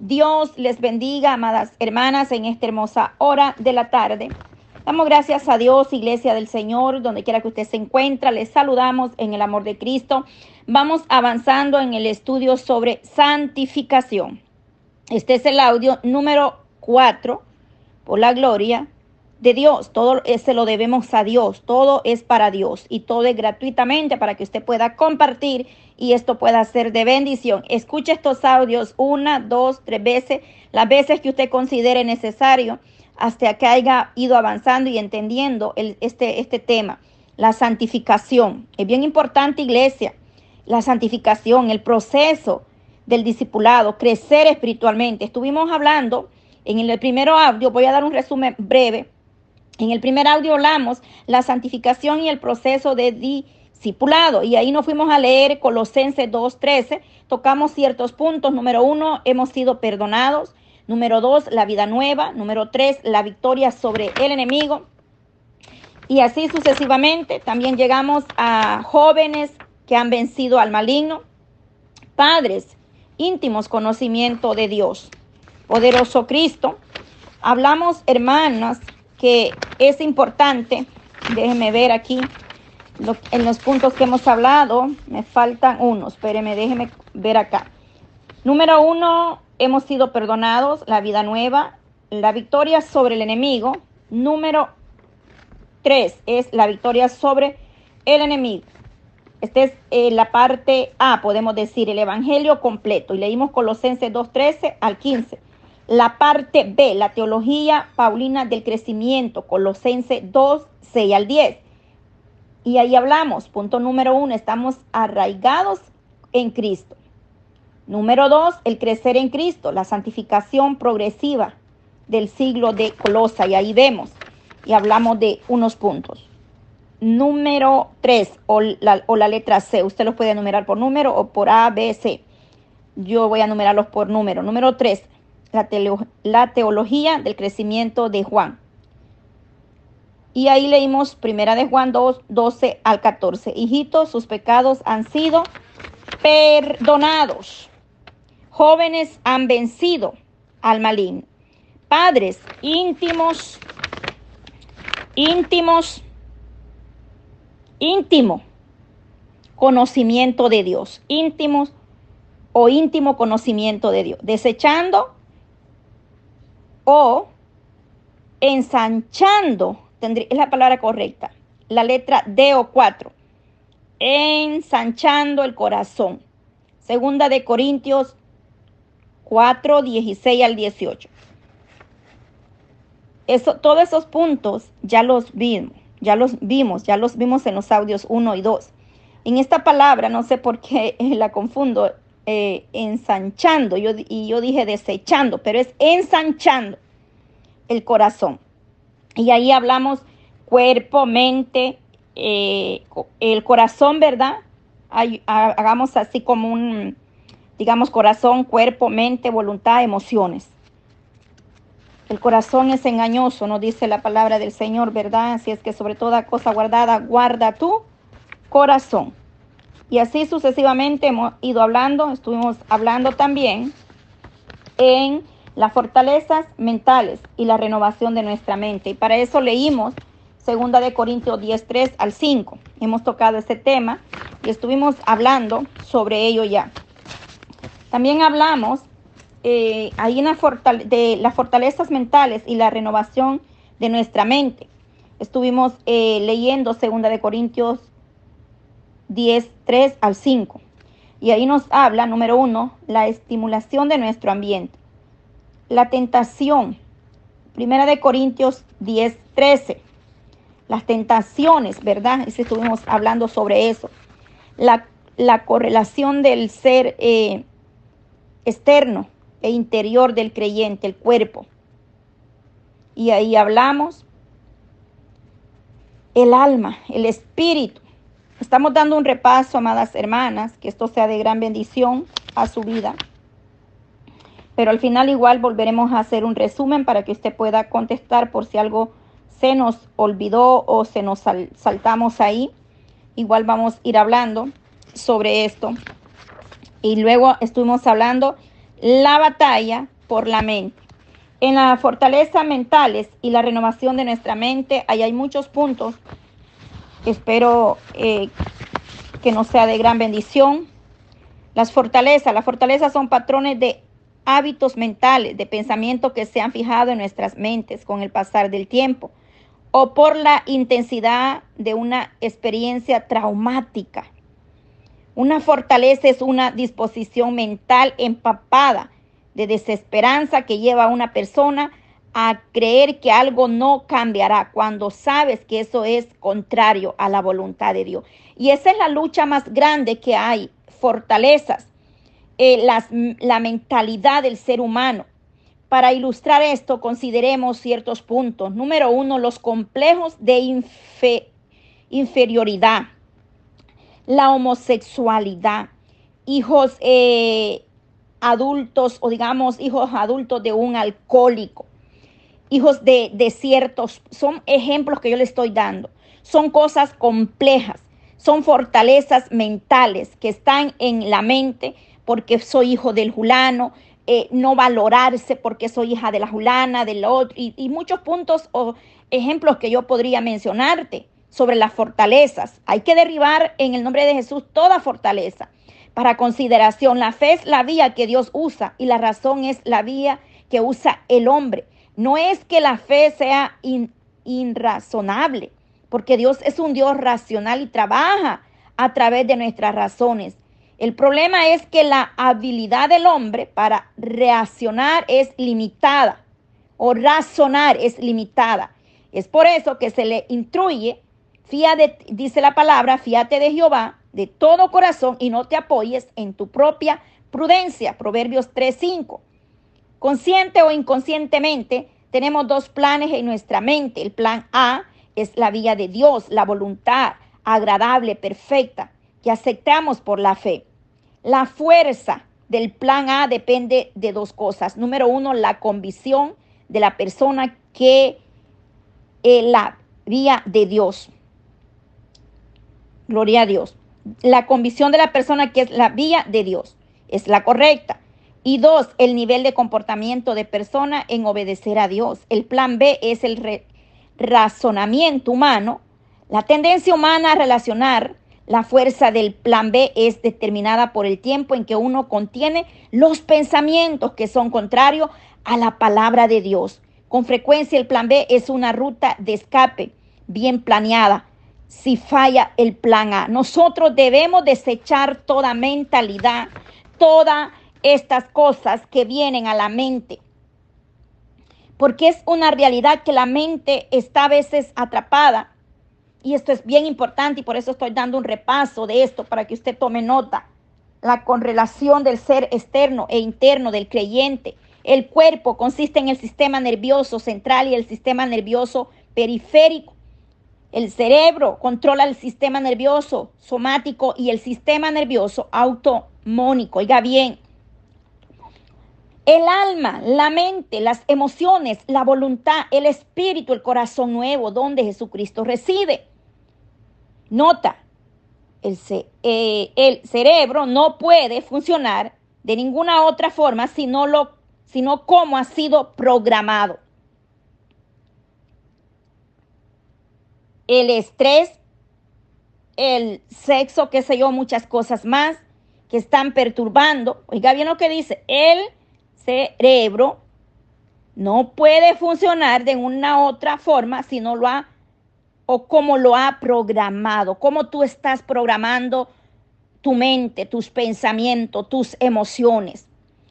Dios les bendiga, amadas hermanas, en esta hermosa hora de la tarde. Damos gracias a Dios, Iglesia del Señor, donde quiera que usted se encuentre. Les saludamos en el amor de Cristo. Vamos avanzando en el estudio sobre santificación. Este es el audio número 4, por la gloria de Dios. Todo se lo debemos a Dios. Todo es para Dios y todo es gratuitamente para que usted pueda compartir y esto pueda ser de bendición. Escuche estos audios una, dos, tres veces, las veces que usted considere necesario hasta que haya ido avanzando y entendiendo este, este tema, la santificación. Es bien importante, iglesia, la santificación, el proceso del discipulado, crecer espiritualmente. Estuvimos hablando en el primer audio, voy a dar un resumen breve. En el primer audio hablamos la santificación y el proceso de discipulado y ahí nos fuimos a leer Colosenses 2.13, tocamos ciertos puntos. Número uno, hemos sido perdonados. Número dos, la vida nueva. Número tres, la victoria sobre el enemigo. Y así sucesivamente. También llegamos a jóvenes que han vencido al maligno. Padres, íntimos conocimiento de Dios. Poderoso Cristo. Hablamos, hermanas, que es importante. Déjenme ver aquí. en los puntos que hemos hablado, me faltan unos. Espéreme, déjenme ver acá. Número uno, hemos sido perdonados, la vida nueva, la victoria sobre el enemigo. Número tres es la victoria sobre el enemigo. Esta es eh, la parte A, podemos decir, el Evangelio completo. Y leímos Colosenses 2.13 al 15. La parte B, la teología paulina del crecimiento, Colosenses 2, 6 al 10. Y ahí hablamos, punto número uno, estamos arraigados en Cristo. Número dos, el crecer en Cristo, la santificación progresiva del siglo de Colosa. Y ahí vemos y hablamos de unos puntos. Número tres, o la, letra C. Usted los puede enumerar por número o por A, B, C. Yo voy a enumerarlos por número. Número tres, la, la teología del crecimiento de Juan. Y ahí leímos primera de Juan 2, 12 al 14. Hijitos, sus pecados han sido perdonados jóvenes han vencido al maligno. Padres íntimos, íntimos, íntimo conocimiento de Dios, íntimos o íntimo conocimiento de Dios, desechando o ensanchando, tendría, es la palabra correcta, la letra D o 4, ensanchando el corazón. Segunda de Corintios 4, 16 al 18. Eso, todos esos puntos ya los vimos, ya los vimos, ya los vimos en los audios 1 y 2. En esta palabra, no sé por qué la confundo, eh, ensanchando, yo, y yo dije desechando, pero es ensanchando el corazón. Y ahí hablamos cuerpo, mente, eh, el corazón, ¿verdad? hagamos así como un, digamos, corazón, cuerpo, mente, voluntad, emociones. El corazón es engañoso, nos dice la palabra del Señor, ¿verdad? Así es que sobre toda cosa guardada, guarda tu corazón. Y así sucesivamente hemos ido hablando, estuvimos hablando también en las fortalezas mentales y la renovación de nuestra mente. Y para eso leímos segunda de Corintios 10, 3 al 5. Hemos tocado ese tema y estuvimos hablando sobre ello ya. También hablamos eh, ahí de las fortalezas mentales y la renovación de nuestra mente. Estuvimos eh, leyendo 2 de Corintios 10, 3 al 5. Y ahí nos habla, número uno, la estimulación de nuestro ambiente. La tentación, primera de Corintios 10, 13. Las tentaciones, ¿verdad? Y estuvimos hablando sobre eso. La, correlación del ser eh, externo e interior del creyente, el cuerpo. Y ahí hablamos el alma, el espíritu. Estamos dando un repaso, amadas hermanas, que esto sea de gran bendición a su vida. Pero al final igual volveremos a hacer un resumen para que usted pueda contestar por si algo se nos olvidó o se nos saltamos ahí. Igual vamos a ir hablando sobre esto. Y luego estuvimos hablando la batalla por la mente. En la fortaleza mentales y la renovación de nuestra mente, ahí hay muchos puntos. Espero eh, que nos sea de gran bendición. Las fortalezas, las fortalezas son patrones de hábitos mentales, de pensamiento que se han fijado en nuestras mentes con el pasar del tiempo o por la intensidad de una experiencia traumática. Una fortaleza es una disposición mental empapada de desesperanza que lleva a una persona a creer que algo no cambiará cuando sabes que eso es contrario a la voluntad de Dios. Y esa es la lucha más grande que hay, fortalezas, eh, la mentalidad del ser humano. Para ilustrar esto, consideremos ciertos puntos. Número uno, los complejos de inferioridad, la homosexualidad, hijos eh, adultos o digamos hijos adultos de un alcohólico, hijos de, de ciertos, son ejemplos que yo le estoy dando. Son cosas complejas, son fortalezas mentales que están en la mente porque soy hijo del julano, eh, no valorarse porque soy hija de la Julana, del otro, y, muchos puntos o ejemplos que yo podría mencionarte sobre las fortalezas. Hay que derribar en el nombre de Jesús toda fortaleza. Para consideración, la fe es la vía que Dios usa y la razón es la vía que usa el hombre. No es que la fe sea irrazonable, porque Dios es un Dios racional y trabaja a través de nuestras razones. El problema es que la habilidad del hombre para reaccionar es limitada o razonar es limitada. Es por eso que se le instruye, fíjate, dice la palabra, fíate de Jehová de todo corazón y no te apoyes en tu propia prudencia. Proverbios 3:5. Consciente o inconscientemente, tenemos dos planes en nuestra mente. El plan A es la vía de Dios, la voluntad agradable, perfecta, que aceptamos por la fe. La fuerza del plan A depende de dos cosas. Número uno, la convicción de la persona que es la vía de Dios. Gloria a Dios. La convicción de la persona que es la vía de Dios es la correcta. Y dos, el nivel de comportamiento de persona en obedecer a Dios. El plan B es el razonamiento humano, la tendencia humana a relacionar la fuerza del plan B es determinada por el tiempo en que uno contiene los pensamientos que son contrarios a la palabra de Dios. Con frecuencia el plan B es una ruta de escape bien planeada. Si falla el plan A, nosotros debemos desechar toda mentalidad, todas estas cosas que vienen a la mente. Porque es una realidad que la mente está a veces atrapada y esto es bien importante y por eso estoy dando un repaso de esto para que usted tome nota. La correlación del ser externo e interno del creyente. El cuerpo consiste en el sistema nervioso central y el sistema nervioso periférico. El cerebro controla el sistema nervioso somático y el sistema nervioso automónico. Oiga bien, el alma, la mente, las emociones, la voluntad, el espíritu, el corazón nuevo, donde Jesucristo reside. Nota, el, eh, cerebro no puede funcionar de ninguna otra forma sino, lo, sino como ha sido programado. El estrés, el sexo, qué sé yo, muchas cosas más que están perturbando. Oiga bien lo que dice, el cerebro no puede funcionar de una otra forma si no lo ha o como lo ha programado, cómo tú estás programando tu mente, tus pensamientos, tus emociones.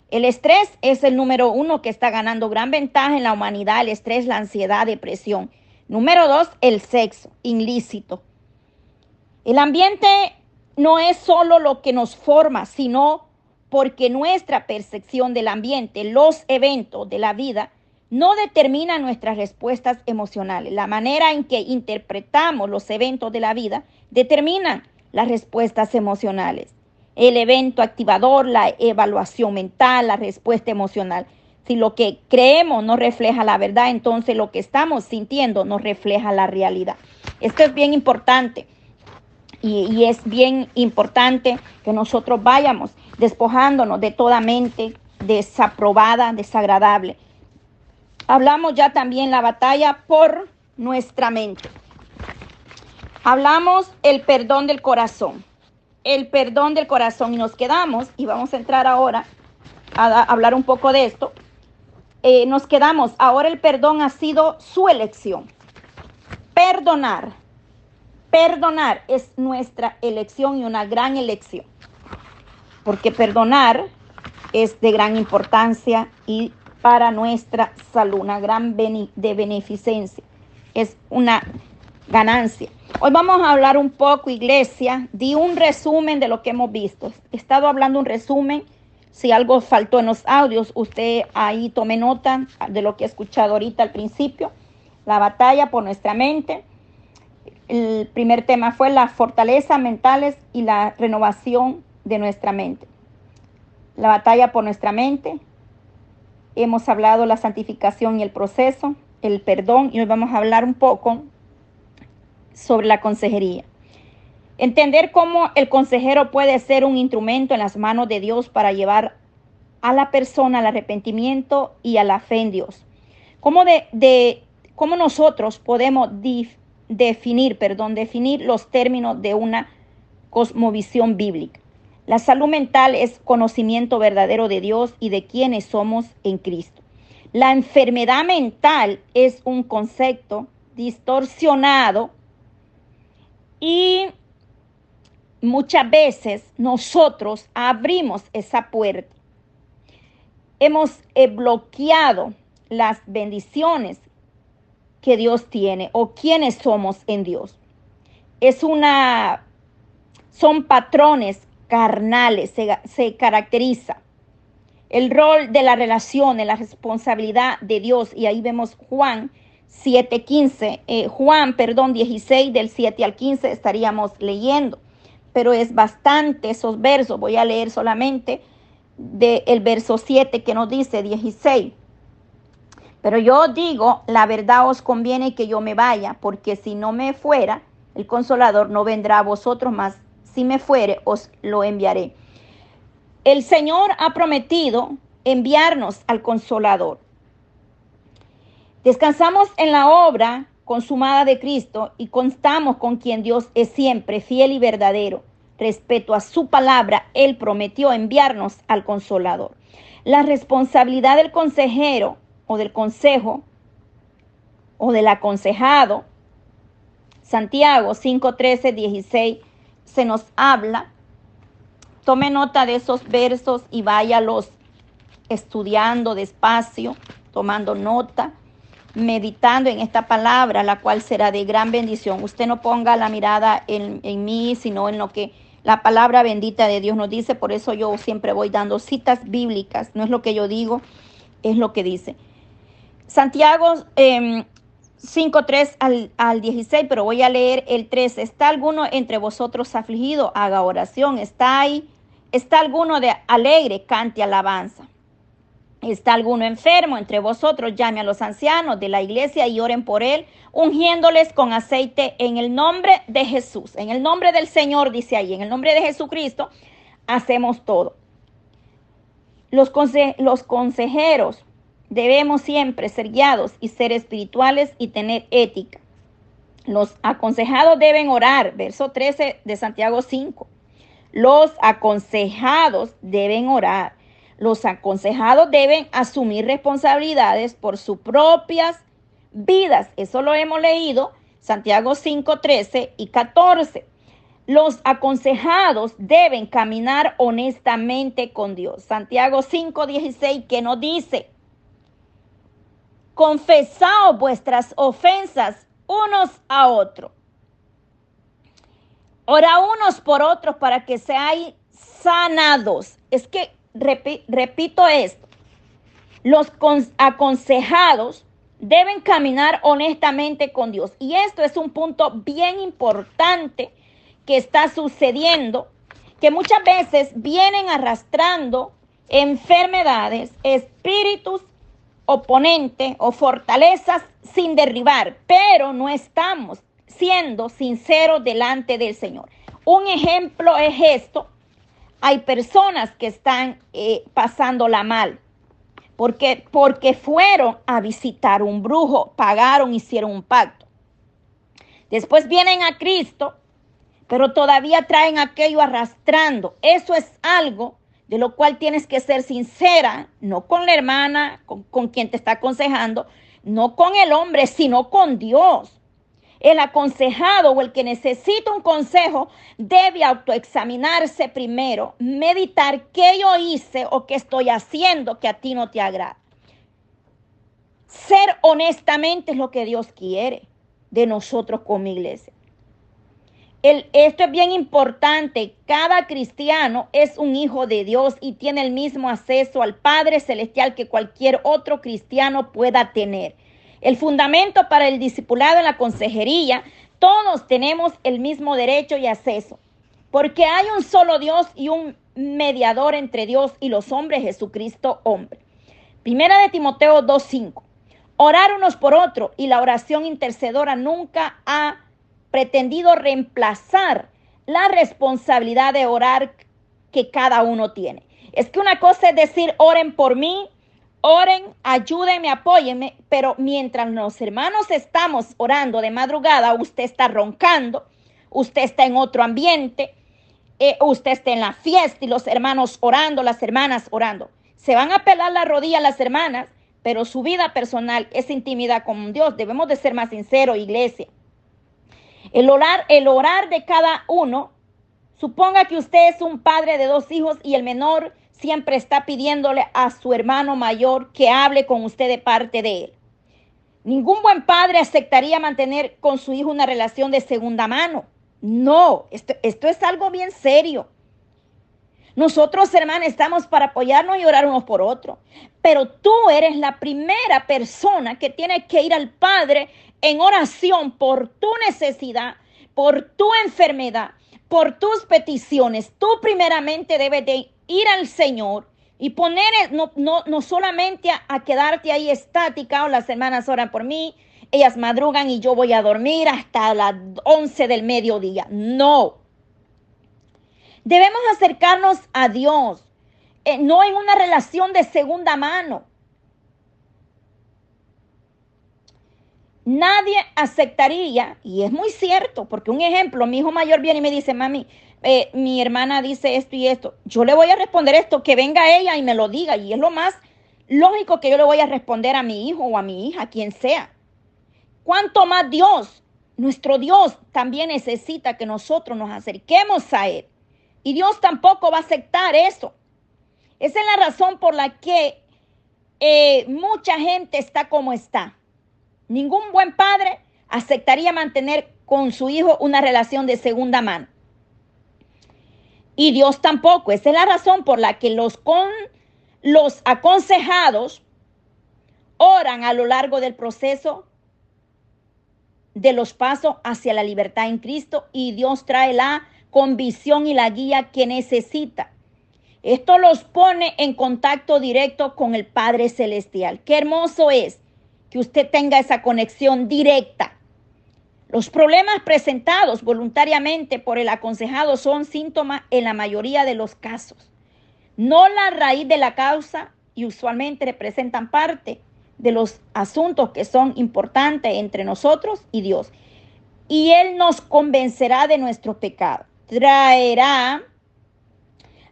El estrés es el número uno que está ganando gran ventaja en la humanidad, el estrés, la ansiedad, depresión. Número dos, el sexo ilícito. El ambiente no es solo lo que nos forma, sino porque nuestra percepción del ambiente, los eventos de la vida, no determinan nuestras respuestas emocionales. La manera en que interpretamos los eventos de la vida determinan las respuestas emocionales. El evento activador, la evaluación mental, la respuesta emocional. Si lo que creemos no refleja la verdad, entonces lo que estamos sintiendo no refleja la realidad. Esto es bien importante. Y, y, es bien importante que nosotros vayamos despojándonos de toda mente desaprobada, desagradable. Hablamos ya también la batalla por nuestra mente. Hablamos el perdón del corazón, el perdón del corazón y nos quedamos, y vamos a entrar ahora a, hablar un poco de esto, eh, nos quedamos, ahora el perdón ha sido su elección. Perdonar, perdonar es nuestra elección y una gran elección, porque perdonar es de gran importancia y para nuestra salud, una gran de beneficencia, es una ganancia. Hoy vamos a hablar un poco, iglesia, de un resumen de lo que hemos visto. He estado hablando un resumen. Si algo faltó en los audios, usted ahí tome nota de lo que he escuchado ahorita al principio. La batalla por nuestra mente. El primer tema fue las fortalezas mentales y la renovación de nuestra mente. La batalla por nuestra mente. Hemos hablado la santificación y el proceso, el perdón, y hoy vamos a hablar un poco sobre la consejería. Entender cómo el consejero puede ser un instrumento en las manos de Dios para llevar a la persona al arrepentimiento y a la fe en Dios. Cómo, de, cómo nosotros podemos definir, perdón, definir los términos de una cosmovisión bíblica. La salud mental es conocimiento verdadero de Dios y de quienes somos en Cristo. La enfermedad mental es un concepto distorsionado y muchas veces nosotros abrimos esa puerta. Hemos eh, bloqueado las bendiciones que Dios tiene o quienes somos en Dios. Es una, son patrones carnales, se, se caracteriza. El rol de la relación, la responsabilidad de Dios, y ahí vemos Juan 7.15, eh, Juan, perdón, 16 del 7 al 15 estaríamos leyendo, pero es bastante esos versos, voy a leer solamente del verso 7 que nos dice 16. Pero yo digo, la verdad os conviene que yo me vaya, porque si no me fuera, el consolador no vendrá a vosotros, más si me fuere, os lo enviaré. El Señor ha prometido enviarnos al consolador. Descansamos en la obra consumada de Cristo y constamos con quien Dios es siempre fiel y verdadero. Respecto a su palabra, Él prometió enviarnos al consolador. La responsabilidad del consejero o del consejo o del aconsejado, Santiago 5, 13, 16, se nos habla. Tome nota de esos versos y váyalos estudiando despacio, tomando nota meditando en esta palabra, la cual será de gran bendición. Usted no ponga la mirada en, en, mí, sino en lo que la palabra bendita de Dios nos dice. Por eso yo siempre voy dando citas bíblicas. No es lo que yo digo, es lo que dice. Santiago eh, 5, 3 al, al 16, pero voy a leer el 3. ¿Está alguno entre vosotros afligido? Haga oración. ¿Está ahí? ¿Está alguno de alegre? Cante alabanza. ¿Está alguno enfermo entre vosotros? Llame a los ancianos de la iglesia y oren por él, ungiéndoles con aceite en el nombre de Jesús. En el nombre del Señor, dice ahí, en el nombre de Jesucristo, hacemos todo. Los, los consejeros debemos siempre ser guiados y ser espirituales y tener ética. Los aconsejados deben orar, verso 13 de Santiago 5. Los aconsejados deben orar. Los aconsejados deben asumir responsabilidades por sus propias vidas. Eso lo hemos leído, Santiago 5, 13 y 14. Los aconsejados deben caminar honestamente con Dios. Santiago 5, 16, que nos dice, confesaos vuestras ofensas unos a otros. Ora unos por otros para que seáis sanados. Es que repito esto, los aconsejados deben caminar honestamente con Dios. Y esto es un punto bien importante que está sucediendo, que muchas veces vienen arrastrando enfermedades, espíritus oponentes o fortalezas sin derribar, pero no estamos siendo sinceros delante del Señor. Un ejemplo es esto hay personas que están eh, pasándola mal. Porque, porque fueron a visitar un brujo, pagaron, hicieron un pacto. Después vienen a Cristo, pero todavía traen aquello arrastrando. Eso es algo de lo cual tienes que ser sincera, no con la hermana, con, con quien te está aconsejando, no con el hombre, sino con Dios. El aconsejado o el que necesita un consejo debe autoexaminarse primero, meditar qué yo hice o qué estoy haciendo que a ti no te agrada. Ser honestamente es lo que Dios quiere de nosotros como iglesia. El, esto es bien importante. Cada cristiano es un hijo de Dios y tiene el mismo acceso al Padre Celestial que cualquier otro cristiano pueda tener. El fundamento para el discipulado en la consejería, todos tenemos el mismo derecho y acceso, porque hay un solo Dios y un mediador entre Dios y los hombres, Jesucristo hombre. Primera de Timoteo 2.5. Orar unos por otros y la oración intercedora nunca ha pretendido reemplazar la responsabilidad de orar que cada uno tiene. Es que una cosa es decir, oren por mí, Oren, ayúdenme, apóyenme, pero mientras los hermanos estamos orando de madrugada, usted está roncando, usted está en otro ambiente, eh, usted está en la fiesta y los hermanos orando, las hermanas orando. Se van a pelar la rodilla las hermanas, pero su vida personal es intimidad con Dios. Debemos de ser más sinceros, iglesia. El orar, el de cada uno, suponga que usted es un padre de dos hijos y el menor siempre está pidiéndole a su hermano mayor que hable con usted de parte de él. Ningún buen padre aceptaría mantener con su hijo una relación de segunda mano. No, esto, esto es algo bien serio. Nosotros, hermanos, estamos para apoyarnos y orar unos por otros. Pero tú eres la primera persona que tiene que ir al Padre en oración por tu necesidad, por tu enfermedad, por tus peticiones. Tú primeramente debes de ir al Señor y poner, no, no, no solamente a, quedarte ahí estática o las hermanas oran por mí, ellas madrugan y yo voy a dormir hasta las 11 del mediodía. No. Debemos acercarnos a Dios, eh, no en una relación de segunda mano. Nadie aceptaría, y es muy cierto, porque un ejemplo, mi hijo mayor viene y me dice, mami, eh, mi hermana dice esto y esto, yo le voy a responder esto, que venga ella y me lo diga. Y es lo más lógico que yo le voy a responder a mi hijo o a mi hija, quien sea. ¿Cuánto más Dios, nuestro Dios, también necesita que nosotros nos acerquemos a Él? Y Dios tampoco va a aceptar eso. Esa es la razón por la que eh, mucha gente está como está. Ningún buen padre aceptaría mantener con su hijo una relación de segunda mano. Y Dios tampoco. Esa es la razón por la que los, con, los aconsejados oran a lo largo del proceso de los pasos hacia la libertad en Cristo y Dios trae la convicción y la guía que necesita. Esto los pone en contacto directo con el Padre Celestial. Qué hermoso es que usted tenga esa conexión directa los problemas presentados voluntariamente por el aconsejado son síntomas en la mayoría de los casos, no la raíz de la causa y usualmente representan parte de los asuntos que son importantes entre nosotros y Dios. Y Él nos convencerá de nuestro pecado, traerá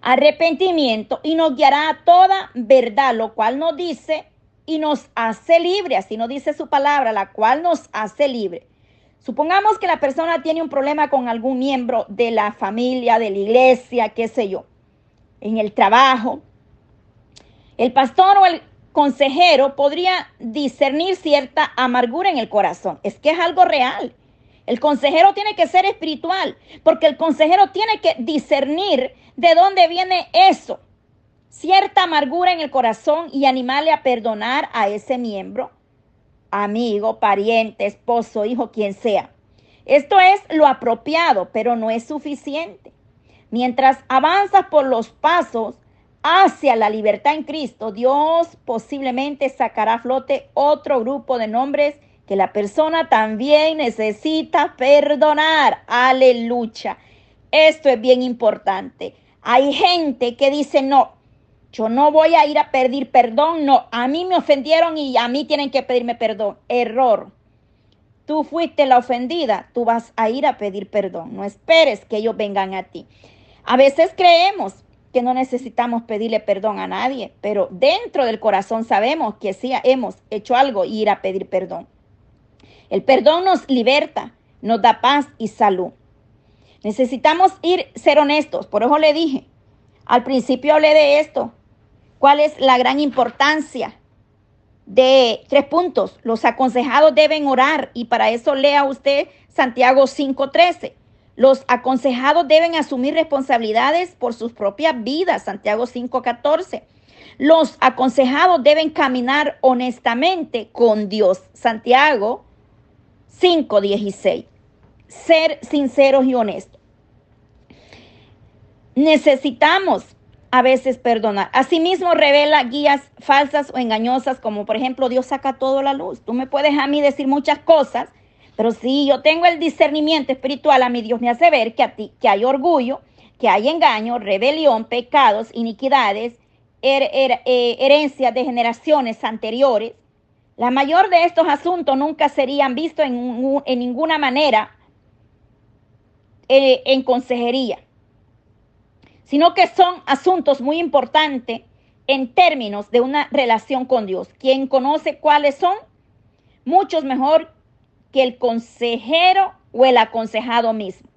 arrepentimiento y nos guiará a toda verdad, lo cual nos dice y nos hace libre, así nos dice su palabra, la cual nos hace libre. Supongamos que la persona tiene un problema con algún miembro de la familia, de la iglesia, qué sé yo, en el trabajo. El pastor o el consejero podría discernir cierta amargura en el corazón. Es que es algo real. El consejero tiene que ser espiritual, porque el consejero tiene que discernir de dónde viene eso. Cierta amargura en el corazón y animarle a perdonar a ese miembro amigo, pariente, esposo, hijo, quien sea. Esto es lo apropiado, pero no es suficiente. Mientras avanzas por los pasos hacia la libertad en Cristo, Dios posiblemente sacará a flote otro grupo de nombres que la persona también necesita perdonar. Aleluya. Esto es bien importante. Hay gente que dice, no, yo no voy a ir a pedir perdón, no, a mí me ofendieron y a mí tienen que pedirme perdón. Error. Tú fuiste la ofendida, tú vas a ir a pedir perdón. No esperes que ellos vengan a ti. A veces creemos que no necesitamos pedirle perdón a nadie, pero dentro del corazón sabemos que sí hemos hecho algo y ir a pedir perdón. El perdón nos liberta, nos da paz y salud. Necesitamos ir ser honestos, por eso le dije, al principio hablé de esto, cuál es la gran importancia de tres puntos. Los aconsejados deben orar y para eso lea usted Santiago 5:13. Los aconsejados deben asumir responsabilidades por sus propias vidas, Santiago 5:14. Los aconsejados deben caminar honestamente con Dios, Santiago 5:16 ser sinceros y honestos. Necesitamos a veces perdonar. Asimismo revela guías falsas o engañosas, como por ejemplo Dios saca todo la luz. Tú me puedes a mí decir muchas cosas, pero si yo tengo el discernimiento espiritual, a mi Dios me hace ver que, a ti, que hay orgullo, que hay engaño, rebelión, pecados, iniquidades, eh, herencias de generaciones anteriores. La mayor de estos asuntos nunca serían vistos en, en ninguna manera eh, en consejería, sino que son asuntos muy importantes en términos de una relación con Dios. Quien conoce cuáles son, muchos mejor que el consejero o el aconsejado mismo.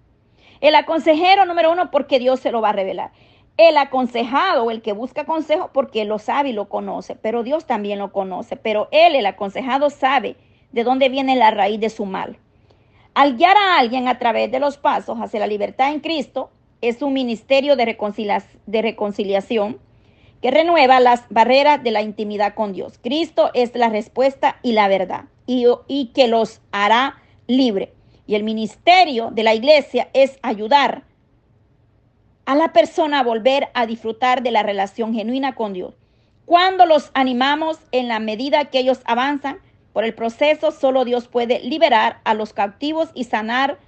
El aconsejero número uno porque Dios se lo va a revelar. El aconsejado el que busca consejo porque lo sabe y lo conoce, pero Dios también lo conoce, pero él, el aconsejado, sabe de dónde viene la raíz de su mal. Al guiar a alguien a través de los pasos hacia la libertad en Cristo, es un ministerio de, reconciliación que renueva las barreras de la intimidad con Dios. Cristo es la respuesta y la verdad y, y que los hará libre. Y el ministerio de la iglesia es ayudar a la persona volver a disfrutar de la relación genuina con Dios. Cuando los animamos en la medida que ellos avanzan, por el proceso, solo Dios puede liberar a los cautivos y sanar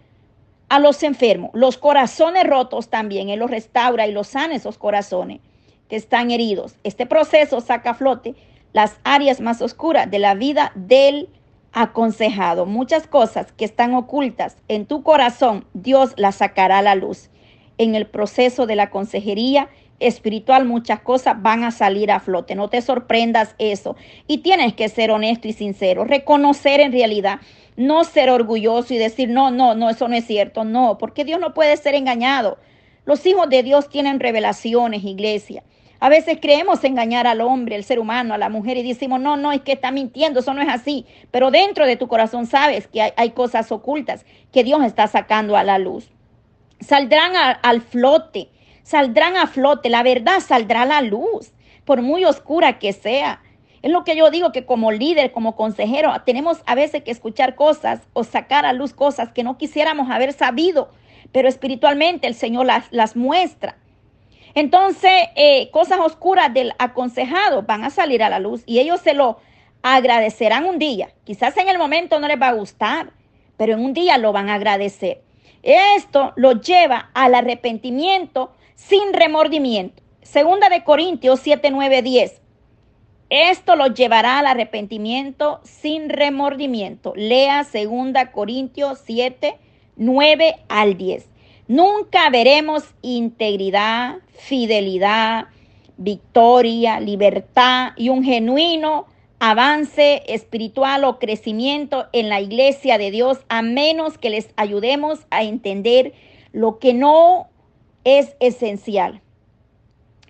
a los enfermos. Los corazones rotos también, Él los restaura y los sana esos corazones que están heridos. Este proceso saca a flote las áreas más oscuras de la vida del aconsejado. Muchas cosas que están ocultas en tu corazón, Dios las sacará a la luz. En el proceso de la consejería espiritual muchas cosas van a salir a flote. No te sorprendas eso. Y tienes que ser honesto y sincero, reconocer en realidad, no ser orgulloso y decir, no, no, no, eso no es cierto. No, porque Dios no puede ser engañado. Los hijos de Dios tienen revelaciones, iglesia. A veces creemos engañar al hombre, al ser humano, a la mujer y decimos, no, no, es que está mintiendo, eso no es así. Pero dentro de tu corazón sabes que hay, cosas ocultas que Dios está sacando a la luz. Saldrán al flote saldrán a flote, la verdad saldrá a la luz, por muy oscura que sea. Es lo que yo digo que como líder, como consejero, tenemos a veces que escuchar cosas o sacar a luz cosas que no quisiéramos haber sabido, pero espiritualmente el Señor las, las muestra. Entonces, eh, cosas oscuras del aconsejado van a salir a la luz y ellos se lo agradecerán un día. Quizás en el momento no les va a gustar, pero en un día lo van a agradecer. Esto lo lleva al arrepentimiento sin remordimiento. Segunda de Corintios 7, 9, 10. Esto lo llevará al arrepentimiento sin remordimiento. Lea segunda Corintios 7, 9 al 10. Nunca veremos integridad, fidelidad, victoria, libertad y un genuino avance espiritual o crecimiento en la iglesia de Dios a menos que les ayudemos a entender lo que no es esencial.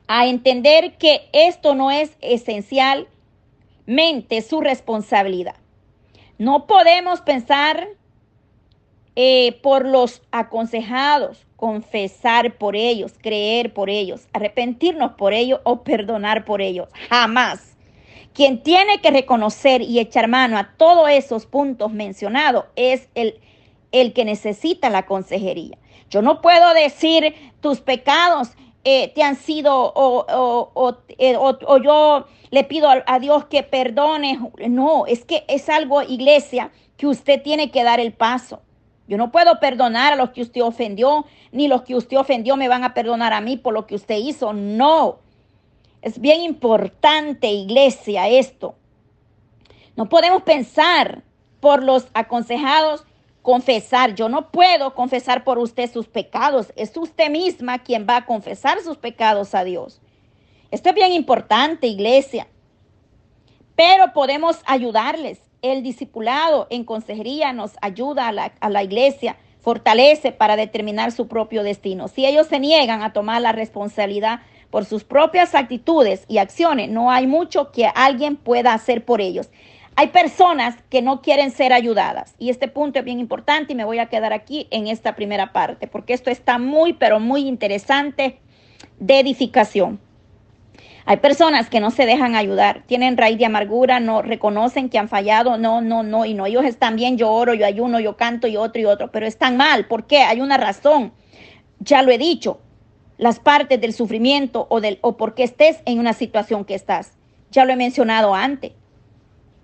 A entender que esto no es esencialmente su responsabilidad. No podemos pensar eh, por los aconsejados, confesar por ellos, creer por ellos, arrepentirnos por ellos o perdonar por ellos. Jamás. Quien tiene que reconocer y echar mano a todos esos puntos mencionados es el, el que necesita la consejería. Yo no puedo decir tus pecados eh, te han sido eh, o, yo le pido a, Dios que perdone. No, es que es algo, iglesia, que usted tiene que dar el paso. Yo no puedo perdonar a los que usted ofendió, ni los que usted ofendió me van a perdonar a mí por lo que usted hizo. No. Es bien importante, iglesia, esto. No podemos pensar por los aconsejados confesar. Yo no puedo confesar por usted sus pecados. Es usted misma quien va a confesar sus pecados a Dios. Esto es bien importante, iglesia. Pero podemos ayudarles. El discipulado en consejería nos ayuda a la, iglesia, fortalece para determinar su propio destino. Si ellos se niegan a tomar la responsabilidad por sus propias actitudes y acciones, no hay mucho que alguien pueda hacer por ellos. Hay personas que no quieren ser ayudadas y este punto es bien importante y me voy a quedar aquí en esta primera parte porque esto está muy, pero muy interesante de edificación. Hay personas que no se dejan ayudar, tienen raíz de amargura, no reconocen que han fallado, no, no, no, y no, ellos están bien, yo oro, yo ayuno, yo canto y otro y otro, pero están mal. ¿Por qué? Hay una razón. Ya lo he dicho, las partes del sufrimiento o, del, o porque estés en una situación que estás. Ya lo he mencionado antes.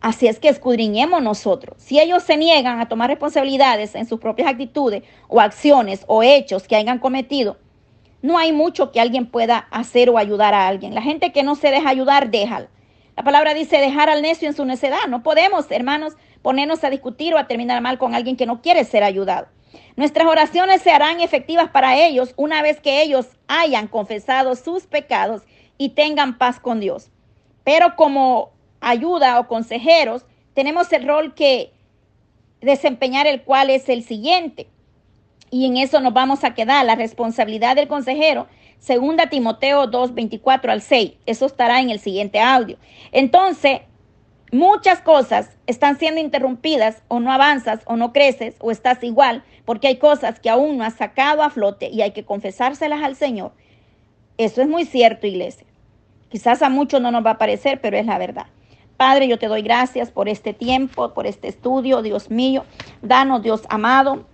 Así es que escudriñemos nosotros. Si ellos se niegan a tomar responsabilidades en sus propias actitudes o acciones o hechos que hayan cometido, no hay mucho que alguien pueda hacer o ayudar a alguien. La gente que no se deja ayudar, déjala. La palabra dice dejar al necio en su necedad. No podemos, hermanos, ponernos a discutir o a terminar mal con alguien que no quiere ser ayudado. Nuestras oraciones se harán efectivas para ellos una vez que ellos hayan confesado sus pecados y tengan paz con Dios. Pero como ayuda o consejeros, tenemos el rol que desempeñar el cual es el siguiente. Y en eso nos vamos a quedar. La responsabilidad del consejero, segunda Timoteo 2, 24 al 6. Eso estará en el siguiente audio. Entonces, muchas cosas están siendo interrumpidas o no avanzas o no creces o estás igual porque hay cosas que aún no has sacado a flote y hay que confesárselas al Señor. Eso es muy cierto, iglesia. Quizás a muchos no nos va a parecer, pero es la verdad. Padre, yo te doy gracias por este tiempo, por este estudio, Dios mío. Danos, Dios amado,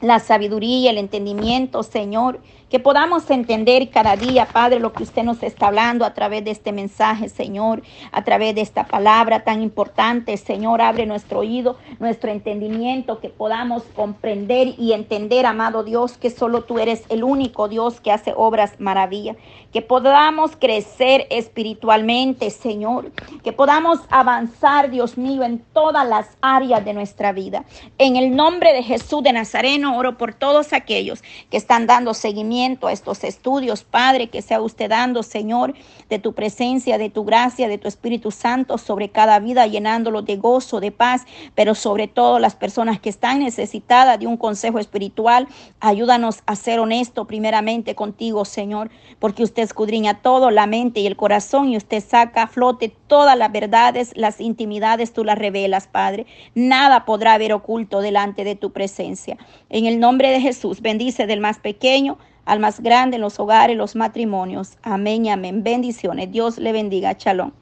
la sabiduría, y el entendimiento, Señor, que podamos entender cada día, Padre, lo que usted nos está hablando a través de este mensaje, Señor, a través de esta palabra tan importante, Señor, abre nuestro oído, nuestro entendimiento, que podamos comprender y entender, amado Dios, que solo tú eres el único Dios que hace obras maravillas, que podamos crecer espiritualmente, Señor, que podamos avanzar, Dios mío, en todas las áreas de nuestra vida. En el nombre de Jesús de Nazareno, oro por todos aquellos que están dando seguimiento a estos estudios, Padre, que sea usted dando, Señor, de tu presencia, de tu gracia, de tu Espíritu Santo sobre cada vida, llenándolo de gozo, de paz, pero sobre todo las personas que están necesitadas de un consejo espiritual, ayúdanos a ser honesto primeramente contigo, Señor, porque usted escudriña todo, la mente y el corazón, y usted saca a flote todas las verdades, las intimidades, tú las revelas, Padre. Nada podrá haber oculto delante de tu presencia. En el nombre de Jesús, bendice del más pequeño al más grande en los hogares, los matrimonios. Amén y amén. Bendiciones. Dios le bendiga. Shalom.